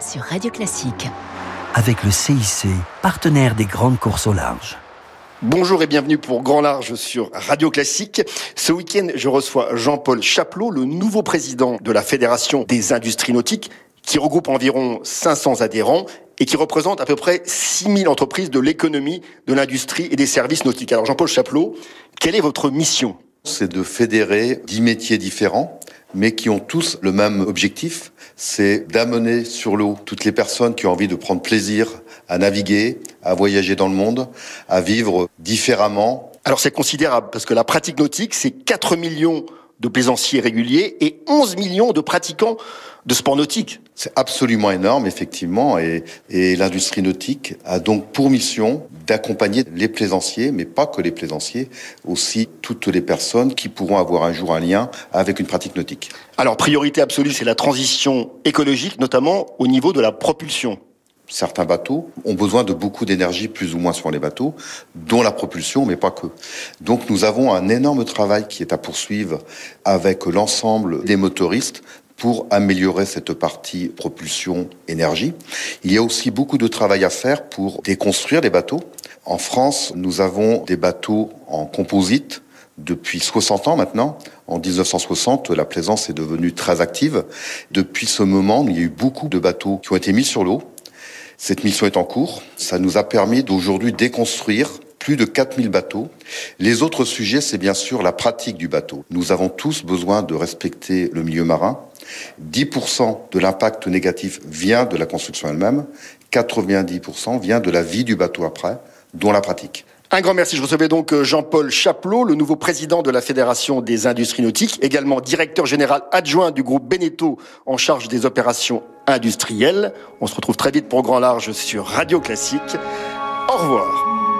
sur Radio Classique. Avec le CIC, partenaire des grandes courses au large. Bonjour et bienvenue pour Grand Large sur Radio Classique. Ce week-end, je reçois Jean-Paul Chaplot, le nouveau président de la Fédération des industries nautiques, qui regroupe environ 500 adhérents et qui représente à peu près 6000 entreprises de l'économie, de l'industrie et des services nautiques. Alors Jean-Paul Chaplot, quelle est votre mission? C'est de fédérer 10 métiers différents mais qui ont tous le même objectif, c'est d'amener sur l'eau toutes les personnes qui ont envie de prendre plaisir à naviguer, à voyager dans le monde, à vivre différemment. Alors c'est considérable parce que la pratique nautique, c'est 4 millions de plaisanciers réguliers et 11 millions de pratiquants de sport nautique. C'est absolument énorme, effectivement, et, et l'industrie nautique a donc pour mission d'accompagner les plaisanciers, mais pas que les plaisanciers, aussi toutes les personnes qui pourront avoir un jour un lien avec une pratique nautique. Alors, priorité absolue, c'est la transition écologique, notamment au niveau de la propulsion certains bateaux ont besoin de beaucoup d'énergie, plus ou moins sur les bateaux, dont la propulsion, mais pas que. Donc nous avons un énorme travail qui est à poursuivre avec l'ensemble des motoristes pour améliorer cette partie propulsion énergie. Il y a aussi beaucoup de travail à faire pour déconstruire les bateaux. En France, nous avons des bateaux en composite depuis 60 ans maintenant. En 1960, la plaisance est devenue très active. Depuis ce moment, il y a eu beaucoup de bateaux qui ont été mis sur l'eau. Cette mission est en cours. Ça nous a permis d'aujourd'hui déconstruire plus de 4000 bateaux. Les autres sujets, c'est bien sûr la pratique du bateau. Nous avons tous besoin de respecter le milieu marin. 10% de l'impact négatif vient de la construction elle-même, 90% vient de la vie du bateau après, dont la pratique. Un grand merci. Je recevais donc euh, Jean-Paul Chaplot, le nouveau président de la Fédération des industries nautiques, également directeur général adjoint du groupe Beneteau en charge des opérations industrielles. On se retrouve très vite pour Grand Large sur Radio Classique. Au revoir.